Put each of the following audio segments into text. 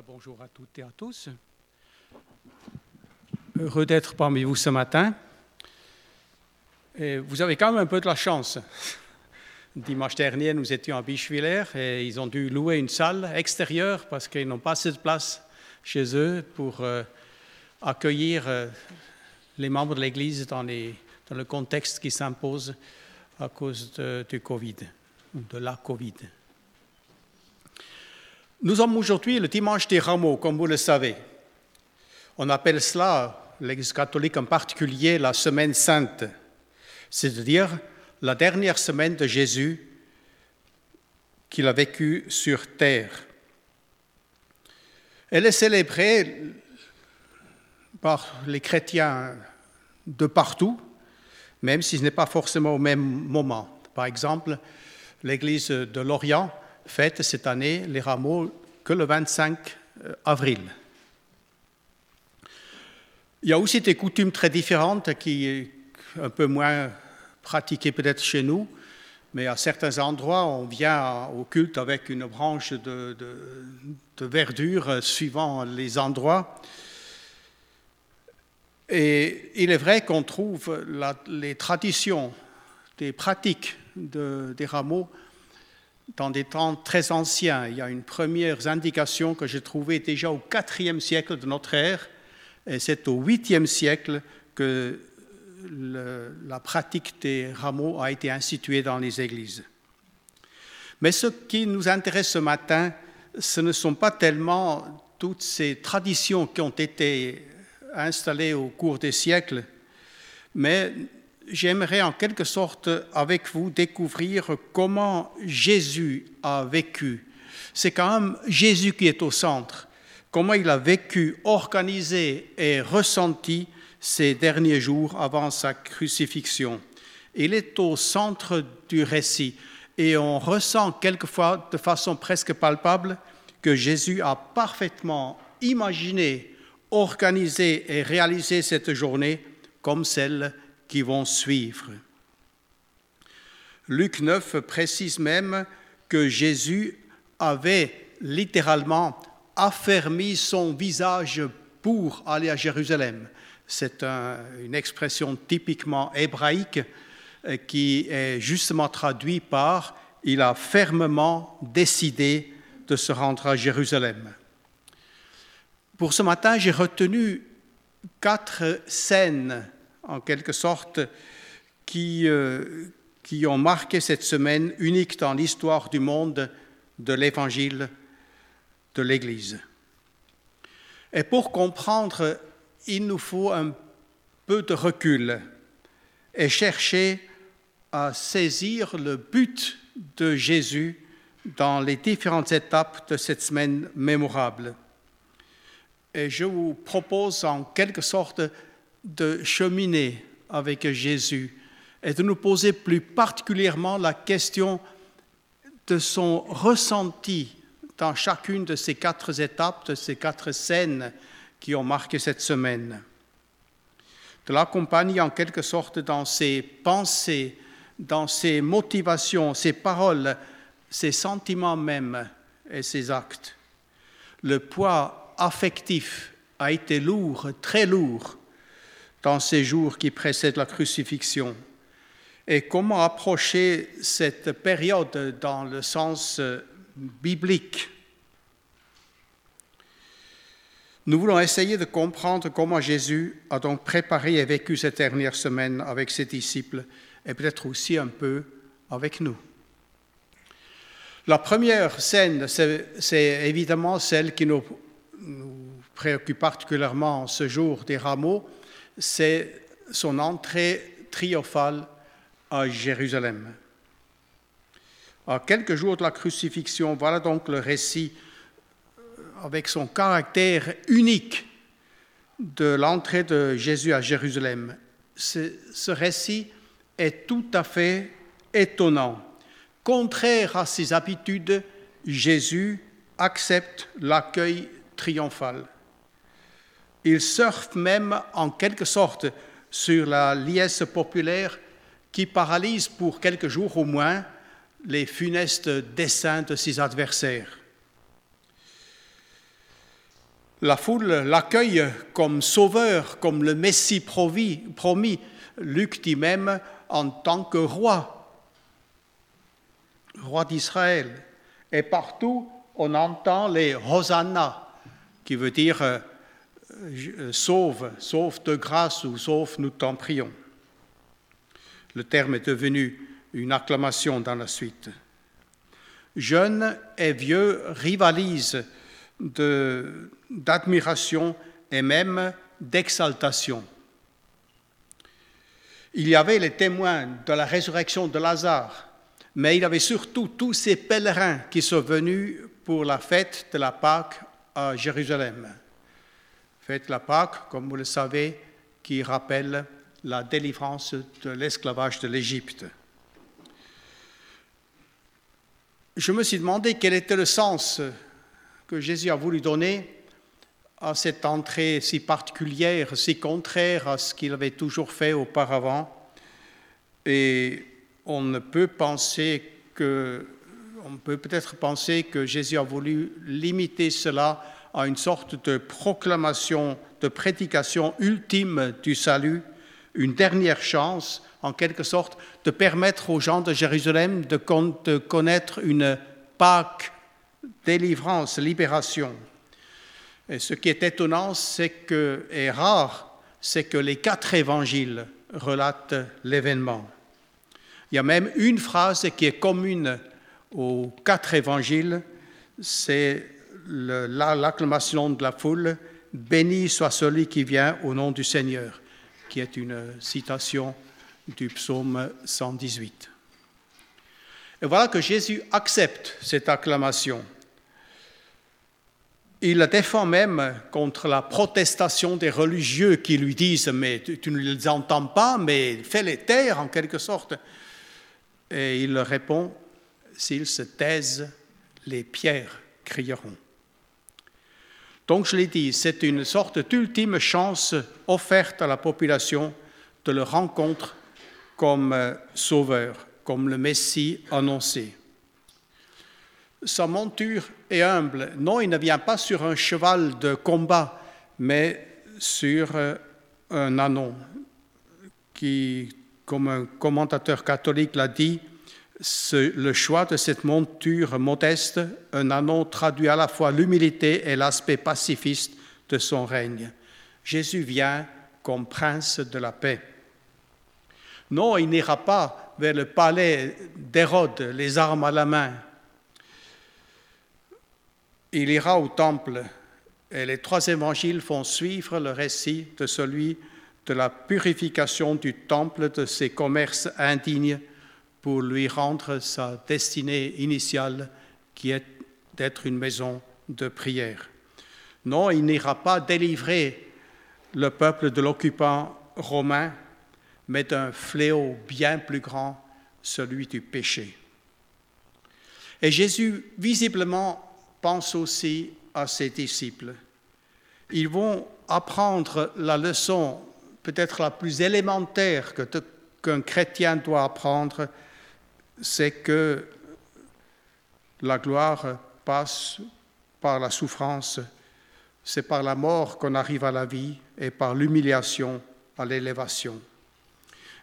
Bonjour à toutes et à tous. Heureux d'être parmi vous ce matin. Vous avez quand même un peu de la chance. Dimanche dernier, nous étions à Bichevillers et ils ont dû louer une salle extérieure parce qu'ils n'ont pas assez de place chez eux pour euh, accueillir euh, les membres de l'Église dans, le contexte qui s'impose à cause du Covid, de la Covid. Nous sommes aujourd'hui le dimanche des rameaux, comme vous le savez. On appelle cela, l'Église catholique en particulier, la semaine sainte, c'est-à-dire la dernière semaine de Jésus qu'il a vécue sur terre. Elle est célébrée par les chrétiens de partout, même si ce n'est pas forcément au même moment. Par exemple, l'Église de Lorient fête cette année les rameaux que le 25 euh, avril. Il y a aussi des coutumes très différentes qui sont un peu moins pratiquées peut-être chez nous, mais à certains endroits, on vient au culte avec une branche de, verdure euh, suivant les endroits. Et il est vrai qu'on trouve les traditions, des pratiques de, des rameaux dans des temps très anciens. Il y a une première indication que j'ai trouvée déjà au IVe siècle de notre ère, et c'est au 8e siècle que la pratique des rameaux a été instituée dans les églises. Mais ce qui nous intéresse ce matin, ce ne sont pas tellement toutes ces traditions qui ont été installées au cours des siècles, mais j'aimerais en quelque sorte avec vous découvrir comment Jésus a vécu. C'est quand même Jésus qui est au centre, comment il a vécu, organisé et ressenti ces derniers jours avant sa crucifixion. Il est au centre du récit et on ressent quelquefois de façon presque palpable que Jésus a parfaitement imaginé, organisé et réalisé cette journée comme celle qui vont suivre. Luc 9 précise même que Jésus avait littéralement affermi son visage pour aller à Jérusalem. C'est une expression typiquement hébraïque euh, qui est justement traduite par il a fermement décidé de se rendre à Jérusalem. Pour ce matin, j'ai retenu quatre scènes en quelque sorte, qui, euh, qui ont marqué cette semaine unique dans l'histoire du monde de l'Évangile de l'Église. Et pour comprendre, il nous faut un peu de recul et chercher à saisir le but de Jésus dans les différentes étapes de cette semaine mémorable. Et je vous propose en quelque sorte de cheminer avec Jésus et de nous poser plus particulièrement la question de son ressenti dans chacune de ces quatre étapes, de ces quatre scènes qui ont marqué cette semaine. De l'accompagner en quelque sorte dans ses pensées, dans ses motivations, ses paroles, ses sentiments même et ses actes. Le poids affectif a été lourd, très lourd, dans ces jours qui précèdent la crucifixion et comment approcher cette période dans le sens euh, biblique? Nous voulons essayer de comprendre comment Jésus a donc préparé et vécu cette dernière semaine avec ses disciples et peut-être aussi un peu avec nous. La première scène, c'est évidemment celle qui nous, nous préoccupe particulièrement ce jour des rameaux, c'est son entrée triomphale à Jérusalem. À quelques jours de la crucifixion, voilà donc le récit euh, avec son caractère unique de l'entrée de Jésus à Jérusalem. Ce, ce, récit est tout à fait étonnant. Contraire à ses habitudes, Jésus accepte l'accueil triomphal. Il surfe même en quelque sorte sur la liesse populaire qui paralyse pour quelques jours au moins les funestes desseins de ses adversaires. La foule l'accueille comme sauveur, comme le Messie promis. Luc dit même en tant que roi, roi d'Israël. Et partout, on entend les Hosanna, qui veut dire euh, sauve, sauve de grâce ou sauve, nous t'en prions. Le terme est devenu une acclamation dans la suite. Jeunes et vieux rivalisent d'admiration et même d'exaltation. Il y avait les témoins de la résurrection de Lazare, mais il y avait surtout tous ces pèlerins qui sont venus pour la fête de la Pâque à Jérusalem. Fête la Pâque, comme vous le savez, qui rappelle la délivrance de l'esclavage de l'Égypte. Je me suis demandé quel était le sens que Jésus a voulu donner à cette entrée si particulière, si contraire à ce qu'il avait toujours fait auparavant. Et on ne peut penser que, on peut peut-être penser que Jésus a voulu limiter cela à une sorte de proclamation, de prédication ultime du salut, une dernière chance, en quelque sorte, de permettre aux gens de Jérusalem de, connaître une Pâque délivrance, libération. Et ce qui est étonnant, c'est que, et rare, c'est que les quatre évangiles relatent l'événement. Il y a même une phrase qui est commune aux quatre évangiles, c'est l'acclamation de la foule, Béni soit celui qui vient au nom du Seigneur, qui est une citation du psaume 118. Et voilà que Jésus accepte cette acclamation. Il la défend même contre la protestation des religieux qui lui disent Mais tu ne les entends pas, mais fais-les taire en quelque sorte. Et il répond S'ils se taisent, les pierres crieront. Donc, je l'ai dit, c'est une sorte d'ultime chance offerte à la population de le rencontrer comme euh, sauveur comme le Messie annoncé. Sa monture est humble. Non, il ne vient pas sur un cheval de combat, mais sur euh, un anon, qui, comme un commentateur catholique l'a dit, le choix de cette monture modeste, un anon traduit à la fois l'humilité et l'aspect pacifiste de son règne. Jésus vient comme prince de la paix. Non, il n'ira pas vers le palais d'Hérode, les armes à la main. Il ira au temple et les trois évangiles font suivre le récit de celui de la purification du temple de ses commerces indignes pour lui rendre sa destinée initiale qui est d'être une maison de prière. Non, il n'ira pas délivrer le peuple de l'occupant romain mais d'un fléau bien plus grand, celui du péché. Et Jésus, visiblement, pense aussi à ses disciples. Ils vont apprendre la leçon peut-être la plus élémentaire qu'un chrétien doit apprendre, c'est que la gloire passe par la souffrance, c'est par la mort qu'on arrive à la vie et par l'humiliation à l'élévation.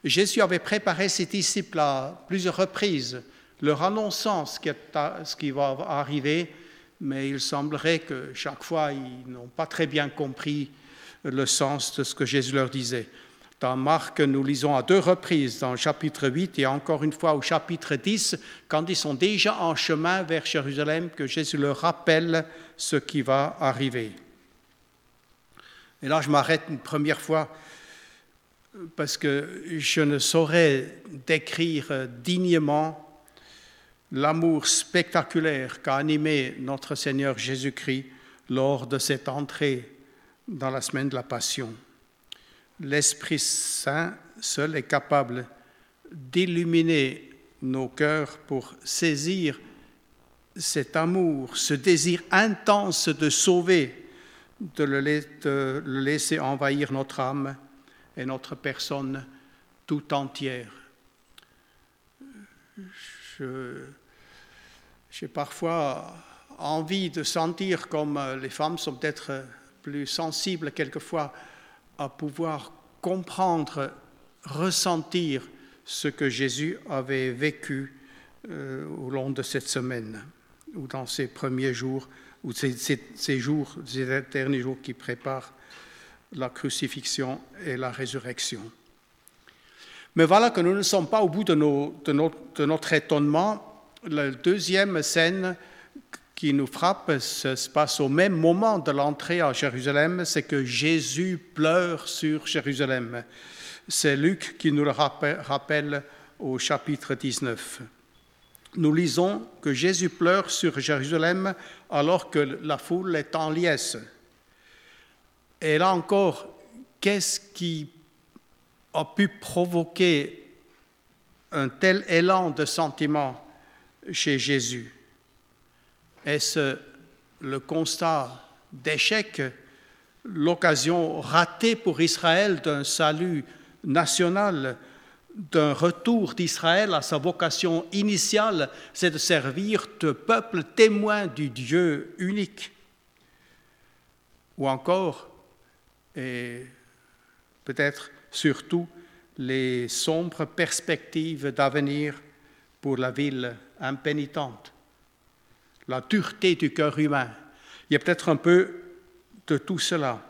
Jésus avait préparé ses disciples à plusieurs reprises, leur annonçant ce qui va arriver, mais il semblerait que chaque fois, ils n'ont pas très bien compris le sens de ce que Jésus leur disait. Dans Marc, nous lisons à deux reprises, dans le chapitre 8 et encore une fois au chapitre 10, quand ils sont déjà en chemin vers Jérusalem, que Jésus leur rappelle ce qui va arriver. Et là, je m'arrête une première fois parce que je ne saurais décrire dignement l'amour spectaculaire qu'a animé notre Seigneur Jésus-Christ lors de cette entrée dans la semaine de la Passion. L'Esprit Saint seul est capable d'illuminer nos cœurs pour saisir cet amour, ce désir intense de sauver, de le laisser envahir notre âme et notre personne tout entière. J'ai parfois envie de sentir comme les femmes sont peut-être plus sensibles quelquefois à pouvoir comprendre, ressentir ce que Jésus avait vécu euh, au long de cette semaine ou dans ces premiers jours ou ces, derniers jours qui préparent la crucifixion et la résurrection. Mais voilà que nous ne sommes pas au bout de notre étonnement. La deuxième scène qui nous frappe se passe au même moment de l'entrée à Jérusalem, c'est que Jésus pleure sur Jérusalem. C'est Luc qui nous le rappelle au chapitre 19. Nous lisons que Jésus pleure sur Jérusalem alors que la foule est en liesse. Et là encore, qu'est-ce qui a pu provoquer un tel élan de sentiment chez Jésus? Est-ce le constat d'échec, l'occasion ratée pour Israël d'un salut national, d'un retour d'Israël à sa vocation initiale, c'est de servir de peuple témoin du Dieu unique? Ou encore, et peut-être surtout, les sombres perspectives d'avenir pour la ville impénitente la dureté du cœur humain. Il y a peut-être un peu de tout cela.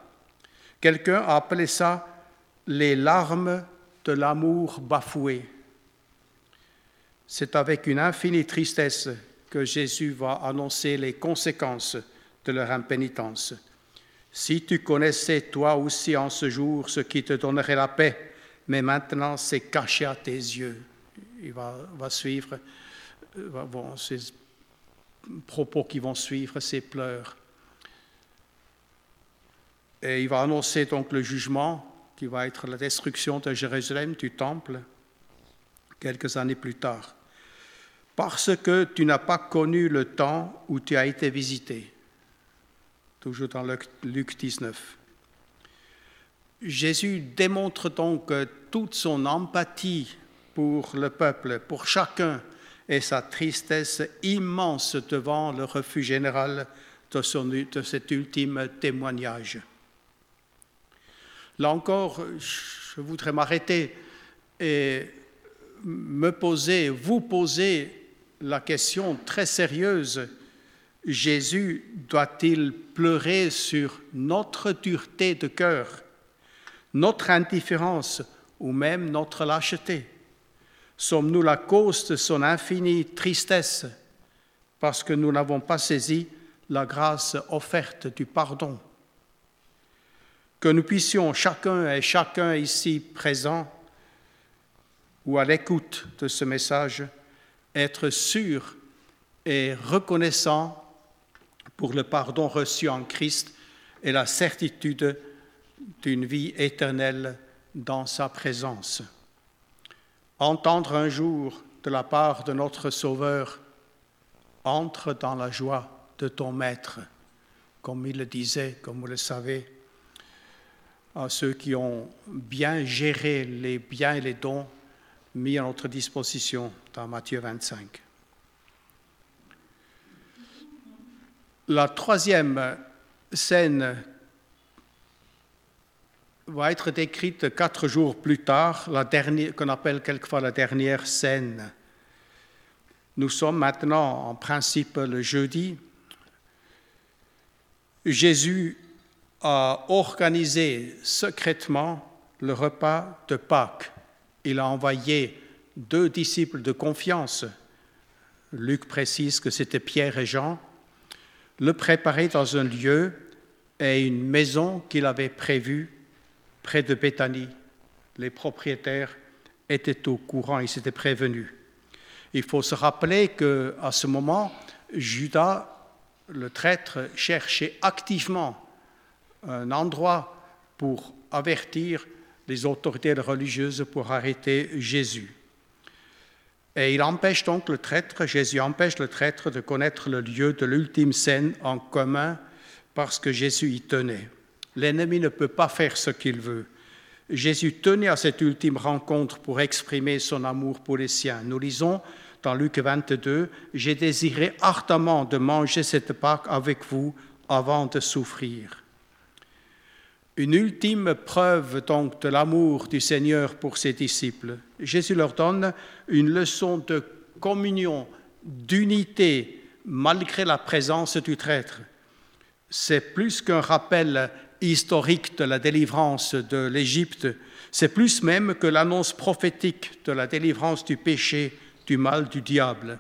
Quelqu'un a appelé ça les larmes de l'amour bafoué. C'est avec une infinie tristesse que Jésus va annoncer les conséquences de leur impénitence. Si tu connaissais toi aussi en ce jour ce qui te donnerait la paix, mais maintenant c'est caché à tes yeux. Il va, suivre bon, propos qui vont suivre ces pleurs. Et il va annoncer donc le jugement qui va être la destruction de Jérusalem, du temple, quelques années plus tard. Parce que tu n'as pas connu le temps où tu as été visité. Toujours dans Luc 19. Jésus démontre donc toute son empathie pour le peuple, pour chacun, et sa tristesse immense devant le refus général de, cet ultime témoignage. Là encore, je voudrais m'arrêter et me poser, vous poser la question très sérieuse, Jésus doit-il pleurer sur notre dureté de cœur, notre indifférence ou même notre lâcheté? Sommes-nous la cause de son infinie tristesse? Parce que nous n'avons pas saisi la grâce offerte du pardon. Que nous puissions, chacun et chacun ici présent ou à l'écoute de ce message, être sûrs et reconnaissants pour le pardon reçu en Christ et la certitude d'une vie éternelle dans sa présence entendre un jour de la part de notre Sauveur, entre dans la joie de ton Maître, comme il le disait, comme vous le savez, à ceux qui ont bien géré les biens et les dons mis à notre disposition dans Matthieu 25. La troisième scène va être décrite quatre jours plus tard, la dernière, qu'on appelle quelquefois la dernière scène. Nous sommes maintenant en principe le jeudi. Jésus a organisé secrètement le repas de Pâques. Il a envoyé deux disciples de confiance. Luc précise que c'était Pierre et Jean. Le préparer dans un lieu et une maison qu'il avait prévue près de Béthanie. Les propriétaires étaient au courant, ils s'étaient prévenus. Il faut se rappeler qu'à ce moment, Judas, le traître, cherchait activement un endroit pour avertir les autorités religieuses pour arrêter Jésus. Et il empêche donc le traître, Jésus empêche le traître de connaître le lieu de l'ultime scène en commun parce que Jésus y tenait. L'ennemi ne peut pas faire ce qu'il veut. Jésus tenait à cette ultime rencontre pour exprimer son amour pour les siens. Nous lisons dans Luc 22, J'ai désiré ardemment de manger cette Pâque avec vous avant de souffrir. Une ultime preuve donc de l'amour du Seigneur pour ses disciples. Jésus leur donne une leçon de communion, d'unité, malgré la présence du traître. C'est plus qu'un rappel historique de la délivrance de l'Égypte, c'est plus même que l'annonce prophétique de la délivrance du péché, du mal, du diable.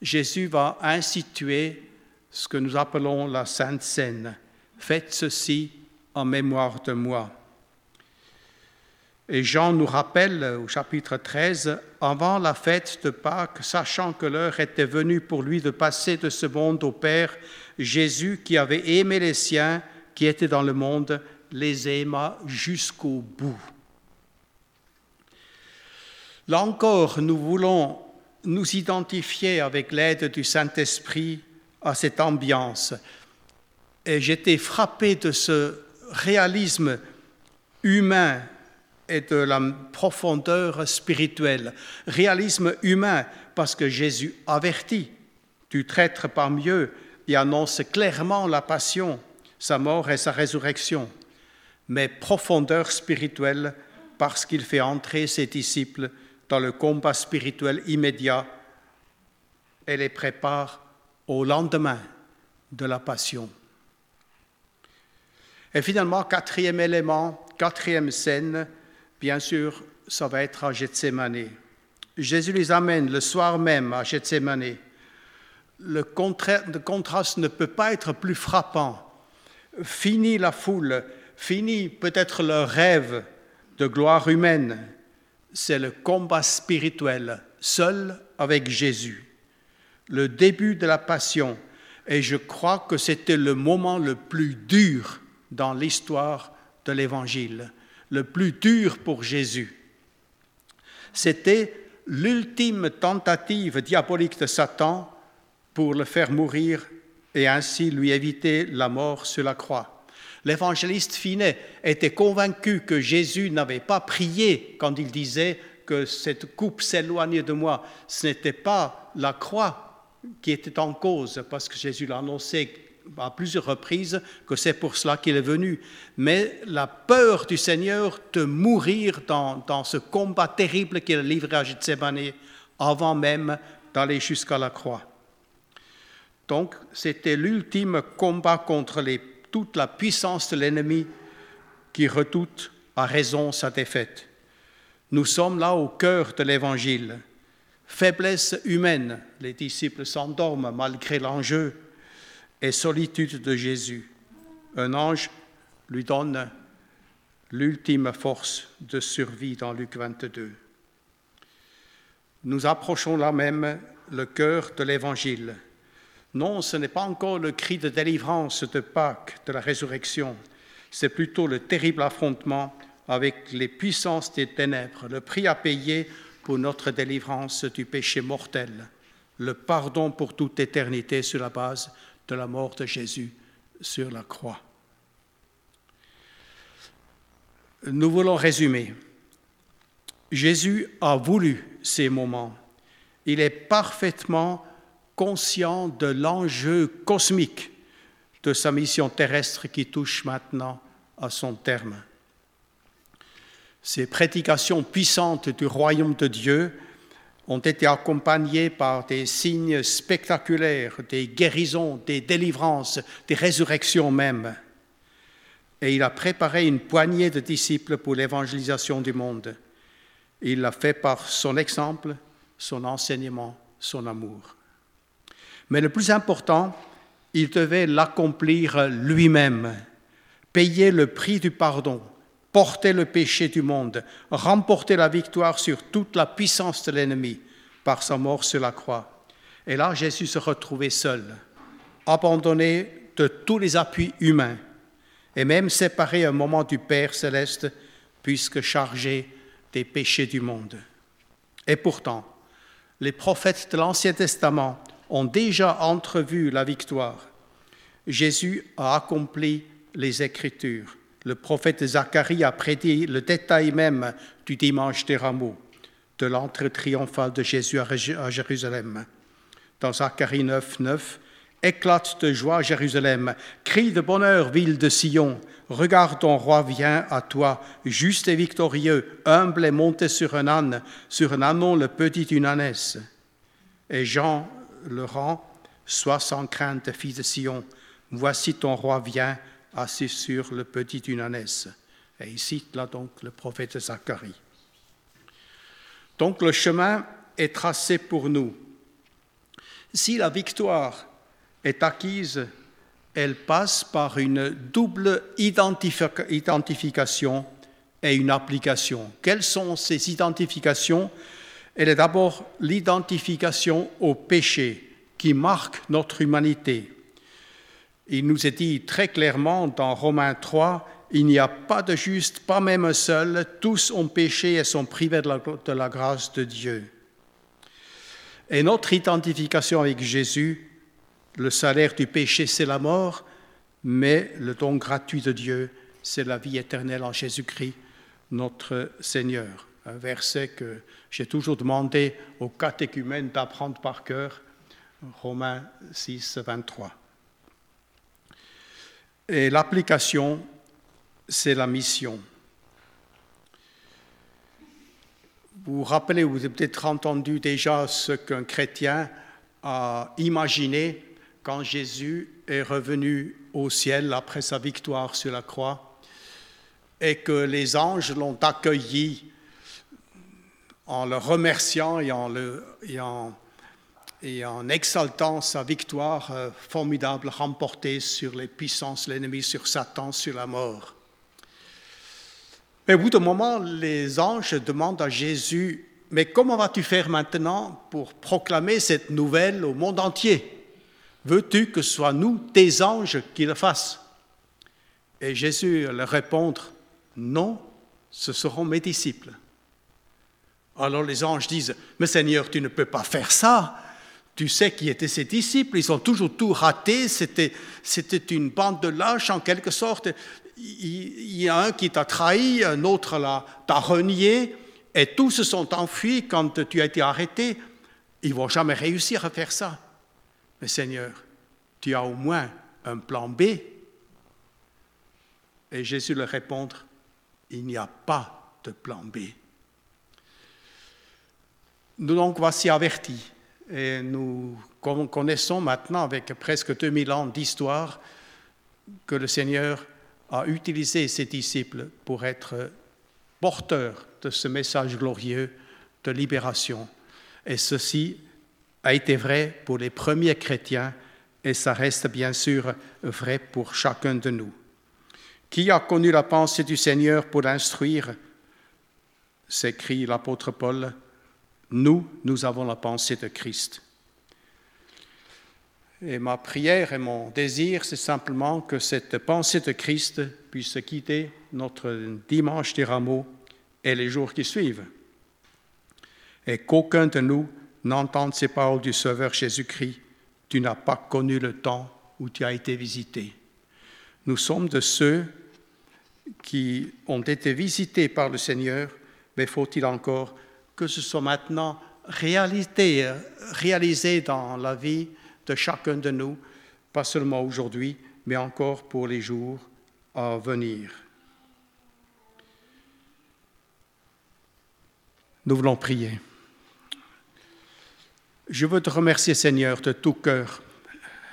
Jésus va instituer ce que nous appelons la Sainte Seine. Faites ceci en mémoire de moi. Et Jean nous rappelle au chapitre 13, avant la fête de Pâques, sachant que l'heure était venue pour lui de passer de ce monde au Père, Jésus, qui avait aimé les siens qui étaient dans le monde, les aima jusqu'au bout. Là encore, nous voulons nous identifier avec l'aide du Saint-Esprit à cette ambiance. Et j'étais frappé de ce réalisme humain et de la profondeur spirituelle. Réalisme humain parce que Jésus avertit du traître parmi eux et annonce clairement la passion, sa mort et sa résurrection. Mais profondeur spirituelle parce qu'il fait entrer ses disciples dans le combat spirituel immédiat et les prépare au lendemain de la passion. Et finalement, quatrième élément, quatrième scène, bien sûr, ça va être à Gethsemane. Jésus les amène le soir même à Gethsemane. Le, le contraste ne peut pas être plus frappant. Fini la foule, fini peut-être le rêve de gloire humaine. C'est le combat spirituel, seul avec Jésus. Le début de la passion. Et je crois que c'était le moment le plus dur dans l'histoire de l'Évangile, le plus dur pour Jésus. C'était l'ultime tentative diabolique de Satan pour le faire mourir et ainsi lui éviter la mort sur la croix. L'évangéliste Finet était convaincu que Jésus n'avait pas prié quand il disait que cette coupe s'éloignait de moi. Ce n'était pas la croix qui était en cause, parce que Jésus l'a annoncé à plusieurs reprises que c'est pour cela qu'il est venu. Mais la peur du Seigneur de mourir dans, ce combat terrible qu'il a livré à Gethsemane avant même d'aller jusqu'à la croix. Donc, c'était l'ultime combat contre toute la puissance de l'ennemi qui redoute à raison sa défaite. Nous sommes là au cœur de l'Évangile. Faiblesse humaine, les disciples s'endorment malgré l'enjeu et solitude de Jésus. Un ange lui donne l'ultime force de survie dans Luc 22. Nous approchons là même le cœur de l'Évangile. Non, ce n'est pas encore le cri de délivrance de Pâques, de la résurrection, c'est plutôt le terrible affrontement avec les puissances des ténèbres, le prix à payer pour notre délivrance du péché mortel, le pardon pour toute éternité sur la base de la mort de Jésus sur la croix. Nous voulons résumer. Jésus a voulu ces moments. Il est parfaitement conscient de l'enjeu cosmique de sa mission terrestre qui touche maintenant à son terme. Ces prédications puissantes du royaume de Dieu ont été accompagnés par des signes spectaculaires, des guérisons, des délivrances, des résurrections même. Et il a préparé une poignée de disciples pour l'évangélisation du monde. Il l'a fait par son exemple, son enseignement, son amour. Mais le plus important, il devait l'accomplir lui-même, payer le prix du pardon, porter le péché du monde, remporter la victoire sur toute la puissance de l'ennemi par sa mort sur la croix. Et là, Jésus se retrouvait seul, abandonné de tous les appuis humains, et même séparé un moment du Père céleste, puisque chargé des péchés du monde. Et pourtant, les prophètes de l'Ancien Testament ont déjà entrevu la victoire. Jésus a accompli les Écritures le prophète Zacharie a prédit le détail même du dimanche des rameaux, de l'entrée triomphale de Jésus à Jérusalem. Dans Zacharie 9, 9, Éclate de joie, Jérusalem. Crie de bonheur, ville de Sion. Regarde, ton roi vient à toi, juste et victorieux, humble et monté sur un âne, sur un ânon, le petit une ânesse. Et Jean le rend, Sois sans crainte, fils de Sion. Voici ton roi vient, assis sur le petit ânesse. Et il cite là donc le prophète Zacharie. Donc le chemin est tracé pour nous. Si la victoire est acquise, elle passe par une double identification et une application. Quelles sont ces identifications? Elle est d'abord l'identification au péché qui marque notre humanité. Il nous est dit très clairement dans Romains 3, il n'y a pas de juste, pas même un seul, tous ont péché et sont privés de la, de la grâce de Dieu. Et notre identification avec Jésus le salaire du péché, c'est la mort, mais le don gratuit de Dieu, c'est la vie éternelle en Jésus-Christ, notre Seigneur. Un verset que j'ai toujours demandé aux catéchumènes d'apprendre par cœur, Romains 6, 23. Et l'application, c'est la mission. Vous vous rappelez, vous avez peut-être entendu déjà ce qu'un chrétien a imaginé quand Jésus est revenu au ciel après sa victoire sur la croix et que les anges l'ont accueilli en le remerciant et en, exaltant sa victoire euh, formidable remportée sur les puissances l'ennemi, sur Satan, sur la mort. Mais au bout d'un moment, les anges demandent à Jésus, mais comment vas-tu faire maintenant pour proclamer cette nouvelle au monde entier? Veux-tu que ce soit nous, tes anges, qui le fassent? Et Jésus leur répond, non, ce seront mes disciples. Alors les anges disent, mais Seigneur, tu ne peux pas faire ça. Tu sais qui étaient ses disciples, ils ont toujours tout raté, c'était, une bande de lâches en quelque sorte. Il y a un qui t'a trahi, un autre là, t'a renié, et tous se sont enfuis quand tu as été arrêté. Ils vont jamais réussir à faire ça. Mais Seigneur, tu as au moins un plan B Et Jésus leur répond, il n'y a pas de plan B. Nous donc voici avertis et nous connaissons maintenant avec presque 2000 ans d'histoire que le Seigneur a utilisé ses disciples pour être porteurs de ce message glorieux de libération. Et ceci a été vrai pour les premiers chrétiens et ça reste bien sûr vrai pour chacun de nous. Qui a connu la pensée du Seigneur pour l'instruire s'écrit l'apôtre Paul. Nous, nous avons la pensée de Christ. Et ma prière et mon désir, c'est simplement que cette pensée de Christ puisse quitter notre dimanche des rameaux et les jours qui suivent. Et qu'aucun de nous n'entende ces paroles du Sauveur Jésus-Christ, tu n'as pas connu le temps où tu as été visité. Nous sommes de ceux qui ont été visités par le Seigneur, mais faut-il encore que ce soit maintenant réalisé dans la vie de chacun de nous, pas seulement aujourd'hui, mais encore pour les jours à venir. Nous voulons prier. Je veux te remercier, Seigneur, de tout cœur,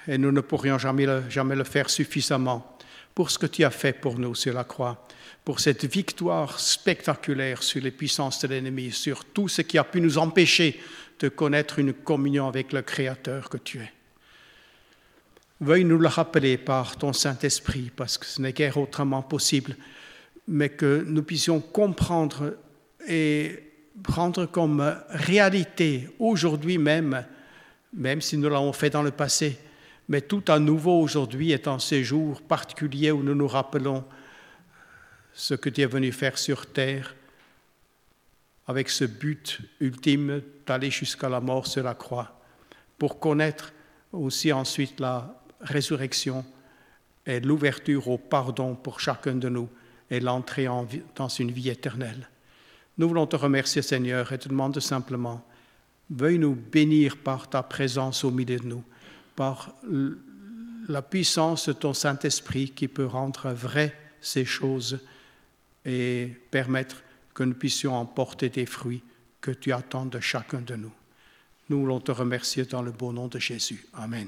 et nous ne pourrions jamais jamais le faire suffisamment, pour ce que tu as fait pour nous sur la croix, pour cette victoire spectaculaire sur les puissances de l'ennemi, sur tout ce qui a pu nous empêcher de connaître une communion avec le Créateur que tu es. Veuille nous le rappeler par ton Saint-Esprit, parce que ce n'est guère autrement possible, mais que nous puissions comprendre et prendre comme réalité aujourd'hui même, même si nous l'avons fait dans le passé, mais tout à nouveau aujourd'hui est un séjour particulier où nous nous rappelons ce que tu es venu faire sur terre avec ce but ultime d'aller jusqu'à la mort sur la croix, pour connaître aussi ensuite la résurrection et l'ouverture au pardon pour chacun de nous et l'entrée dans une vie éternelle. Nous voulons te remercier, Seigneur, et te demander simplement, veuille nous bénir par ta présence au milieu de nous, par la puissance de ton Saint-Esprit qui peut rendre vrai ces choses et permettre que nous puissions emporter des fruits que tu attends de chacun de nous. Nous voulons te remercier dans le beau nom de Jésus. Amen.